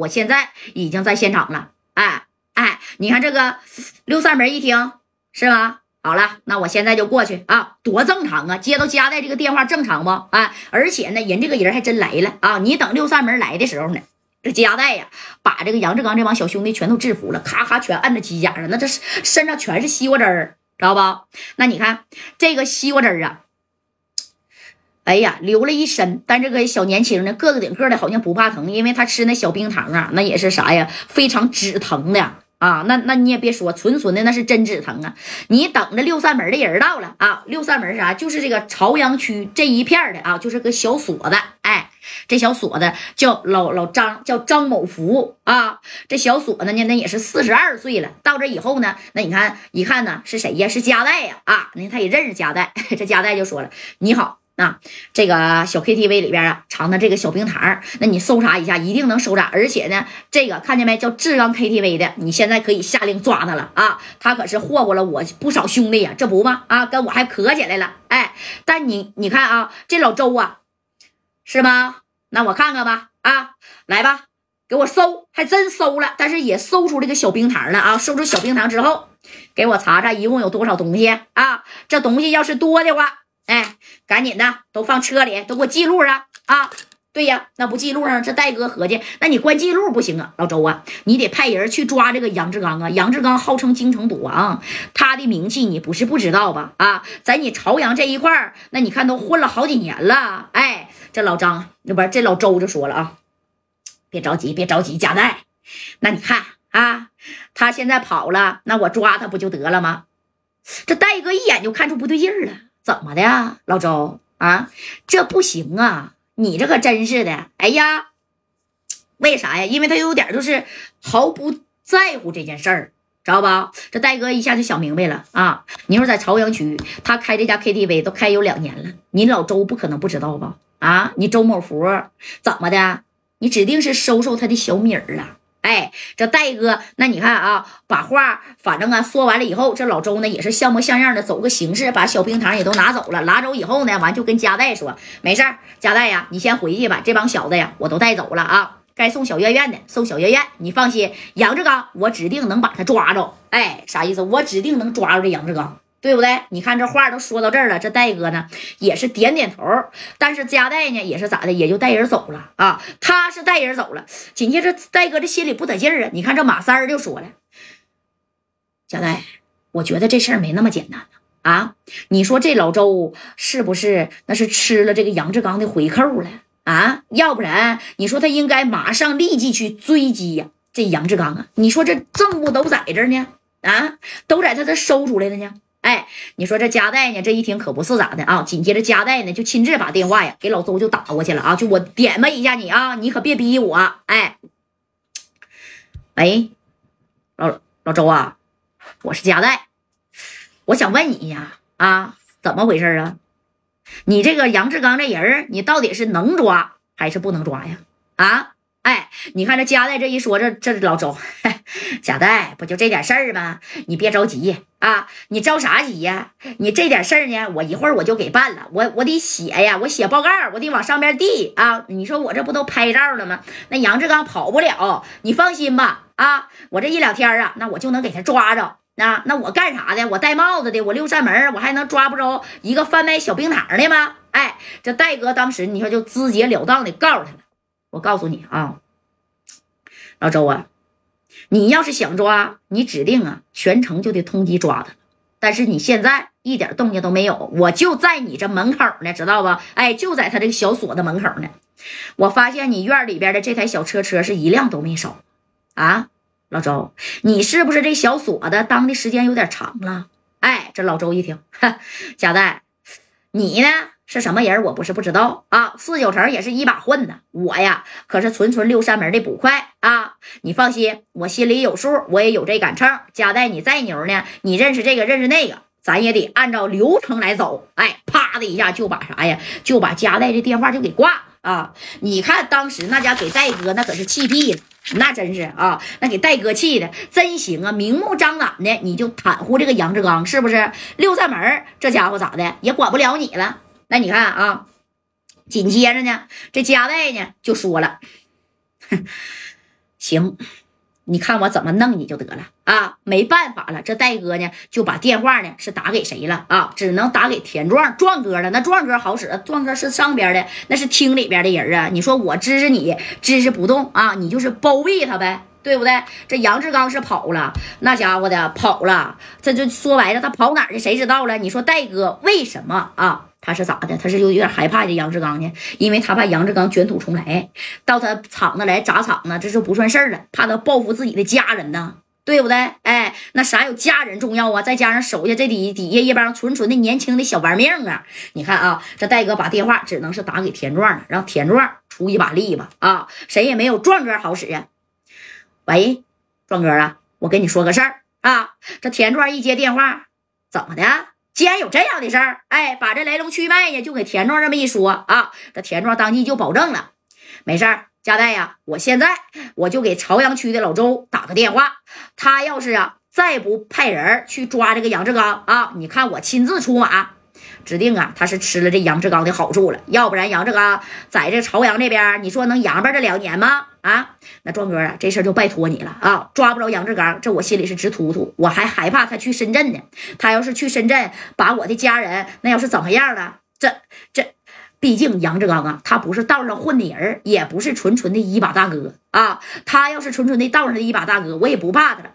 我现在已经在现场了。哎哎，你看这个六扇门一听是吧？好了，那我现在就过去啊，多正常啊！接到加代这个电话正常不？啊，而且呢，人这个人还真来了啊！你等六扇门来的时候呢，这加代呀，把这个杨志刚这帮小兄弟全都制服了，咔咔全摁着机甲上，那这身上全是西瓜汁儿，知道不？那你看这个西瓜汁儿啊，哎呀，流了一身。但这个小年轻呢，个子顶个的，好像不怕疼，因为他吃那小冰糖啊，那也是啥呀，非常止疼的。啊，那那你也别说，纯纯的那是真止疼啊！你等着六扇门的人到了啊！六扇门啥？就是这个朝阳区这一片的啊，就是个小锁子。哎，这小锁子叫老老张，叫张某福啊。这小锁子呢，那也是四十二岁了。到这以后呢，那你看一看呢，是谁呀？是加代呀！啊，那他也认识加代。这加代就说了：“你好。”啊，这个小 KTV 里边啊，藏的这个小冰糖，那你搜查一下，一定能搜查。而且呢，这个看见没，叫志刚 KTV 的，你现在可以下令抓他了啊！他可是霍霍了我不少兄弟呀，这不吗？啊，跟我还磕起来了。哎，但你你看啊，这老周啊，是吗？那我看看吧。啊，来吧，给我搜，还真搜了，但是也搜出这个小冰糖了啊！搜出小冰糖之后，给我查查一共有多少东西啊？这东西要是多的话。哎，赶紧的，都放车里，都给我记录上啊！对呀，那不记录上，这戴哥合计，那你关记录不行啊，老周啊，你得派人去抓这个杨志刚啊！杨志刚号称京城赌王，他的名气你不是不知道吧？啊，在你朝阳这一块儿，那你看都混了好几年了。哎，这老张，那不是这老周就说了啊，别着急，别着急，加代，那你看啊，他现在跑了，那我抓他不就得了吗？这戴哥一眼就看出不对劲儿了。怎么的，老周啊？这不行啊！你这可真是的。哎呀，为啥呀？因为他有点就是毫不在乎这件事儿，知道吧？这戴哥一下就想明白了啊！你说在朝阳区，他开这家 KTV 都开有两年了，你老周不可能不知道吧？啊，你周某福怎么的？你指定是收收他的小米儿了。哎，这戴哥，那你看啊，把话反正啊说完了以后，这老周呢也是像模像样的走个形式，把小冰糖也都拿走了。拿走以后呢，完就跟加代说：“没事儿，加代呀，你先回去吧。这帮小子呀，我都带走了啊，该送小院院的送小院院。你放心，杨志刚，我指定能把他抓着。哎，啥意思？我指定能抓住这杨志刚。”对不对？你看这话都说到这儿了，这戴哥呢也是点点头，但是加代呢也是咋的，也就带人走了啊。他是带人走了，紧接着戴哥这心里不得劲儿啊。你看这马三儿就说了：“加代，我觉得这事儿没那么简单啊。你说这老周是不是那是吃了这个杨志刚的回扣了啊？要不然你说他应该马上立即去追击呀这杨志刚啊？你说这证物都在这呢啊，都在他这收出来的呢。”哎，你说这加代呢？这一听可不是咋的啊！紧接着加代呢就亲自把电话呀给老周就打过去了啊！就我点吧一下你啊，你可别逼我！哎，喂，老老周啊，我是加代，我想问你一下啊，怎么回事啊？你这个杨志刚这人，你到底是能抓还是不能抓呀？啊？哎，你看这加代这一说，这这老周，贾代不就这点事儿吗？你别着急啊，你着啥急呀？你这点事儿呢，我一会儿我就给办了。我我得写呀，我写报告，我得往上面递啊。你说我这不都拍照了吗？那杨志刚跑不了，你放心吧。啊，我这一两天啊，那我就能给他抓着。那那我干啥的？我戴帽子的，我六扇门，我还能抓不着一个贩卖小冰糖的吗？哎，这戴哥当时你说就直截了当的告诉他了。我告诉你啊，老周啊，你要是想抓，你指定啊全程就得通缉抓他。但是你现在一点动静都没有，我就在你这门口呢，知道吧？哎，就在他这个小锁的门口呢。我发现你院里边的这台小车车是一辆都没少啊，老周，你是不是这小锁的当的时间有点长了？哎，这老周一听，贾代，你呢？是什么人？我不是不知道啊，四九城也是一把混的。我呀，可是纯纯六扇门的捕快啊！你放心，我心里有数，我也有这杆秤。加代，你再牛呢，你认识这个，认识那个，咱也得按照流程来走。哎，啪的一下就把啥呀，就把加代这电话就给挂啊！你看当时那家给戴哥那可是气毙了，那真是啊，那给戴哥气的真行啊！明目张胆的你就袒护这个杨志刚，是不是？六扇门这家伙咋的也管不了你了。那你看啊，紧接着呢，这加代呢就说了：“行，你看我怎么弄你就得了啊！没办法了，这戴哥呢就把电话呢是打给谁了啊？只能打给田壮壮哥了。那壮哥好使，壮哥是上边的，那是厅里边的人啊。你说我支持你，支持不动啊？你就是包庇他呗。对不对？这杨志刚是跑了，那家伙的跑了，这就说白了，他跑哪儿去？谁知道了？你说戴哥为什么啊？他是咋的？他是有有点害怕这杨志刚呢，因为他怕杨志刚卷土重来，到他厂子来砸厂子，这就不算事儿了，怕他报复自己的家人呢，对不对？哎，那啥有家人重要啊？再加上手下这底底下一帮纯纯的年轻的小玩命啊！你看啊，这戴哥把电话只能是打给田壮了，让田壮出一把力吧！啊，谁也没有壮哥好使呀。喂，壮哥啊，我跟你说个事儿啊。这田壮一接电话，怎么的？既然有这样的事儿，哎，把这来龙去脉呢，就给田壮这么一说啊。这田壮当即就保证了，没事儿，加代呀，我现在我就给朝阳区的老周打个电话，他要是啊再不派人去抓这个杨志刚啊，你看我亲自出马。指定啊，他是吃了这杨志刚的好处了，要不然杨志刚在这朝阳这边，你说能扬巴这两年吗？啊，那壮哥啊，这事儿就拜托你了啊！抓不着杨志刚，这我心里是直突突，我还害怕他去深圳呢。他要是去深圳，把我的家人那要是怎么样了？这这，毕竟杨志刚啊，他不是道上混的人，也不是纯纯的一把大哥啊。他要是纯纯的道上的一把大哥，我也不怕他了。